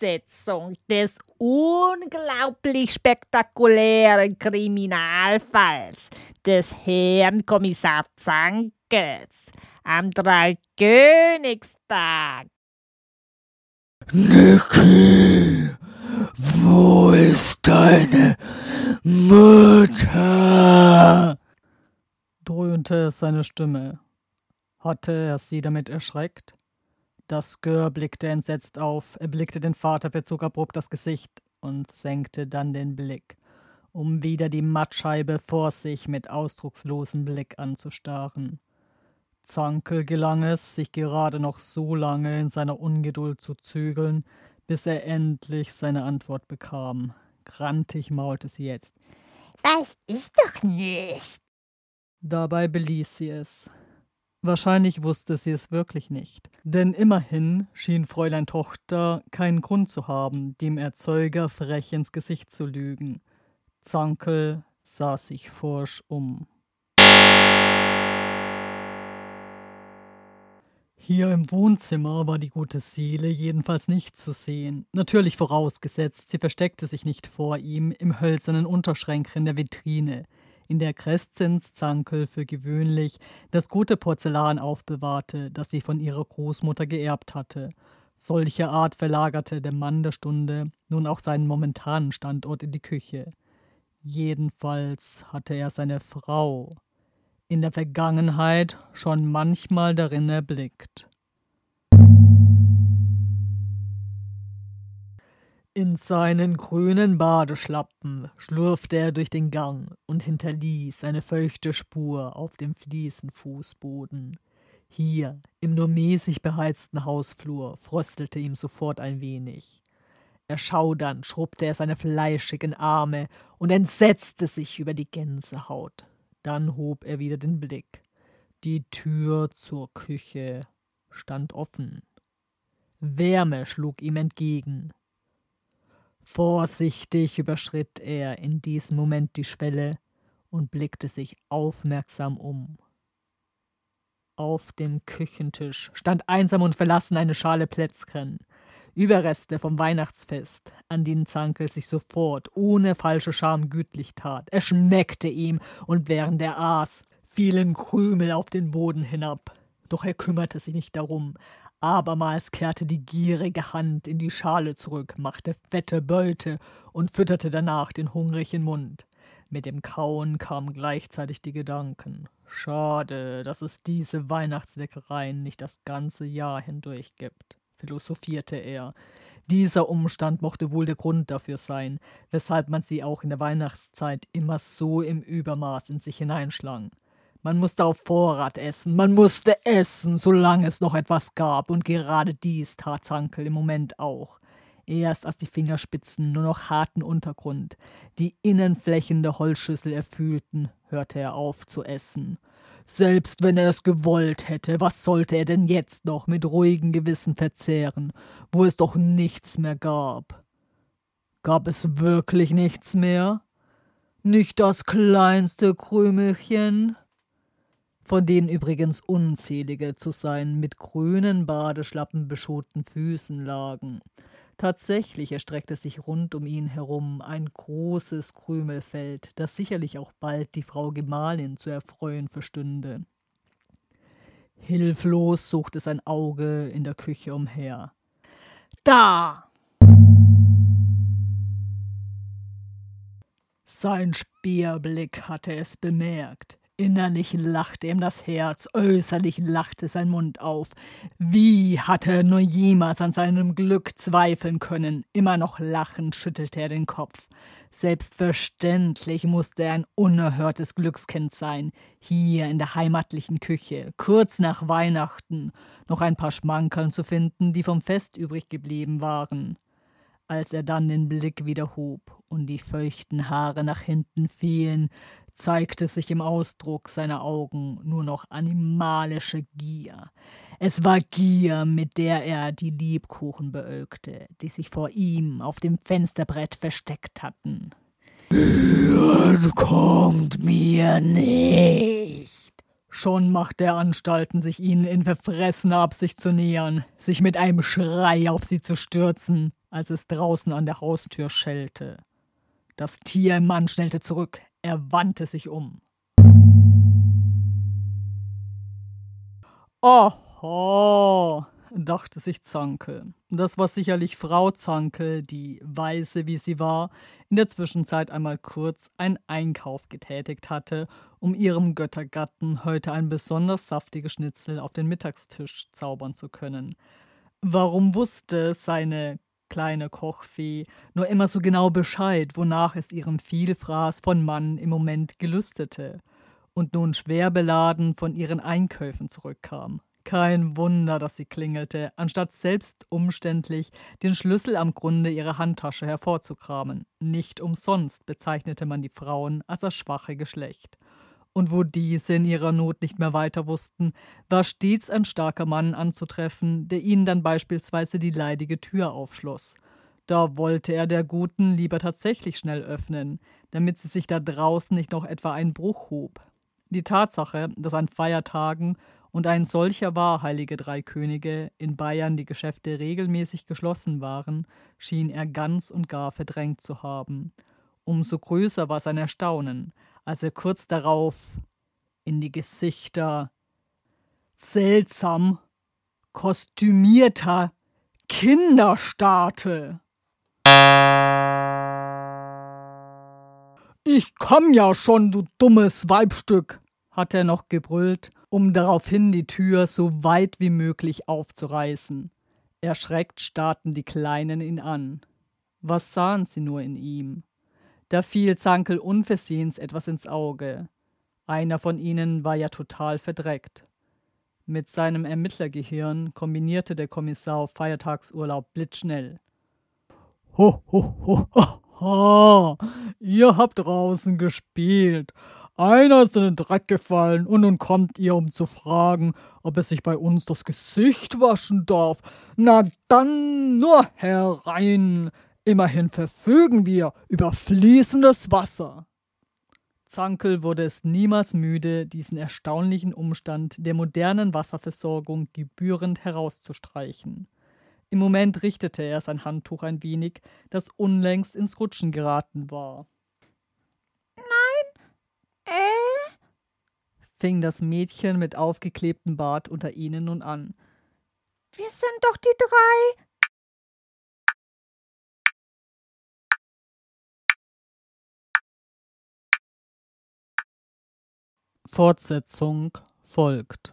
Fortsetzung des unglaublich spektakulären Kriminalfalls des Herrn Kommissar Zankels am Dreikönigstag. Niki, wo ist deine Mutter? dröhnte seine Stimme. Hatte er sie damit erschreckt? Das Gör blickte entsetzt auf, er blickte den Vater, verzog abrupt das Gesicht und senkte dann den Blick, um wieder die Mattscheibe vor sich mit ausdruckslosem Blick anzustarren. Zankel gelang es, sich gerade noch so lange in seiner Ungeduld zu zügeln, bis er endlich seine Antwort bekam. Grantig maulte sie jetzt. Das ist doch nicht. Dabei beließ sie es. Wahrscheinlich wusste sie es wirklich nicht, denn immerhin schien Fräulein Tochter keinen Grund zu haben, dem Erzeuger frech ins Gesicht zu lügen. Zankel sah sich forsch um. Hier im Wohnzimmer war die gute Seele jedenfalls nicht zu sehen. Natürlich vorausgesetzt, sie versteckte sich nicht vor ihm im hölzernen Unterschränkchen der Vitrine, in der Crescens Zankel für gewöhnlich das gute Porzellan aufbewahrte, das sie von ihrer Großmutter geerbt hatte. Solche Art verlagerte der Mann der Stunde nun auch seinen momentanen Standort in die Küche. Jedenfalls hatte er seine Frau in der Vergangenheit schon manchmal darin erblickt. In seinen grünen Badeschlappen schlurfte er durch den Gang und hinterließ eine feuchte Spur auf dem Fliesenfußboden. Hier, im nur mäßig beheizten Hausflur, fröstelte ihm sofort ein wenig. Erschaudernd schrubbte er seine fleischigen Arme und entsetzte sich über die Gänsehaut. Dann hob er wieder den Blick. Die Tür zur Küche stand offen. Wärme schlug ihm entgegen. Vorsichtig überschritt er in diesem Moment die Schwelle und blickte sich aufmerksam um. Auf dem Küchentisch stand einsam und verlassen eine Schale Plätzchen, Überreste vom Weihnachtsfest, an denen Zankel sich sofort ohne falsche Scham gütlich tat. Er schmeckte ihm, und während er aß, fielen Krümel auf den Boden hinab. Doch er kümmerte sich nicht darum. Abermals kehrte die gierige Hand in die Schale zurück, machte fette Beute und fütterte danach den hungrigen Mund. Mit dem Kauen kamen gleichzeitig die Gedanken. Schade, dass es diese Weihnachtsleckereien nicht das ganze Jahr hindurch gibt, philosophierte er. Dieser Umstand mochte wohl der Grund dafür sein, weshalb man sie auch in der Weihnachtszeit immer so im Übermaß in sich hineinschlang. Man musste auf Vorrat essen, man musste essen, solange es noch etwas gab, und gerade dies tat Zankel im Moment auch. Erst als die Fingerspitzen nur noch harten Untergrund, die Innenflächen der Holzschüssel erfühlten, hörte er auf zu essen. Selbst wenn er es gewollt hätte, was sollte er denn jetzt noch mit ruhigem Gewissen verzehren, wo es doch nichts mehr gab? Gab es wirklich nichts mehr? Nicht das kleinste Krümelchen? Von denen übrigens unzählige zu seinen mit grünen Badeschlappen beschoten Füßen lagen. Tatsächlich erstreckte sich rund um ihn herum ein großes Krümelfeld, das sicherlich auch bald die Frau Gemahlin zu erfreuen verstünde. Hilflos suchte sein Auge in der Küche umher. Da! Sein Speerblick hatte es bemerkt. Innerlich lachte ihm das Herz, äußerlich lachte sein Mund auf. Wie hatte er nur jemals an seinem Glück zweifeln können? Immer noch lachend schüttelte er den Kopf. Selbstverständlich musste er ein unerhörtes Glückskind sein, hier in der heimatlichen Küche, kurz nach Weihnachten, noch ein paar Schmankerln zu finden, die vom Fest übrig geblieben waren. Als er dann den Blick wieder hob und die feuchten Haare nach hinten fielen, zeigte sich im Ausdruck seiner Augen nur noch animalische Gier. Es war Gier, mit der er die Lebkuchen beölkte, die sich vor ihm auf dem Fensterbrett versteckt hatten. Ihr kommt mir nicht. Schon machte er Anstalten, sich ihnen in verfressener Absicht zu nähern, sich mit einem Schrei auf sie zu stürzen. als es draußen an der Haustür schellte. Das Tier im Mann schnellte zurück, er wandte sich um. Oho, dachte sich Zanke. Das war sicherlich Frau Zanke, die, weise wie sie war, in der Zwischenzeit einmal kurz einen Einkauf getätigt hatte, um ihrem Göttergatten heute ein besonders saftiges Schnitzel auf den Mittagstisch zaubern zu können. Warum wusste seine kleine Kochfee nur immer so genau Bescheid, wonach es ihrem Vielfraß von Mann im Moment gelüstete und nun schwer beladen von ihren Einkäufen zurückkam? Kein Wunder, dass sie klingelte, anstatt selbst umständlich den Schlüssel am Grunde ihrer Handtasche hervorzukramen. Nicht umsonst bezeichnete man die Frauen als das schwache Geschlecht. Und wo diese in ihrer Not nicht mehr weiter wussten, war stets ein starker Mann anzutreffen, der ihnen dann beispielsweise die leidige Tür aufschloss. Da wollte er der Guten lieber tatsächlich schnell öffnen, damit sie sich da draußen nicht noch etwa ein Bruch hob. Die Tatsache, dass an Feiertagen und ein solcher war, heilige drei Könige, in Bayern die Geschäfte regelmäßig geschlossen waren, schien er ganz und gar verdrängt zu haben. Umso größer war sein Erstaunen, als er kurz darauf in die Gesichter seltsam kostümierter Kinder starrte. Ich komm ja schon, du dummes Weibstück, hat er noch gebrüllt um daraufhin die Tür so weit wie möglich aufzureißen. Erschreckt starrten die Kleinen ihn an. Was sahen sie nur in ihm? Da fiel Zankel unversehens etwas ins Auge. Einer von ihnen war ja total verdreckt. Mit seinem Ermittlergehirn kombinierte der Kommissar auf Feiertagsurlaub blitzschnell. Ho, ho, ho, ho, ho, ihr habt draußen gespielt einer ist in den Dreck gefallen und nun kommt ihr, um zu fragen, ob er sich bei uns das Gesicht waschen darf. Na dann nur herein. Immerhin verfügen wir über fließendes Wasser. Zankel wurde es niemals müde, diesen erstaunlichen Umstand der modernen Wasserversorgung gebührend herauszustreichen. Im Moment richtete er sein Handtuch ein wenig, das unlängst ins Rutschen geraten war. fing das Mädchen mit aufgeklebtem Bart unter ihnen nun an. Wir sind doch die drei. Fortsetzung folgt.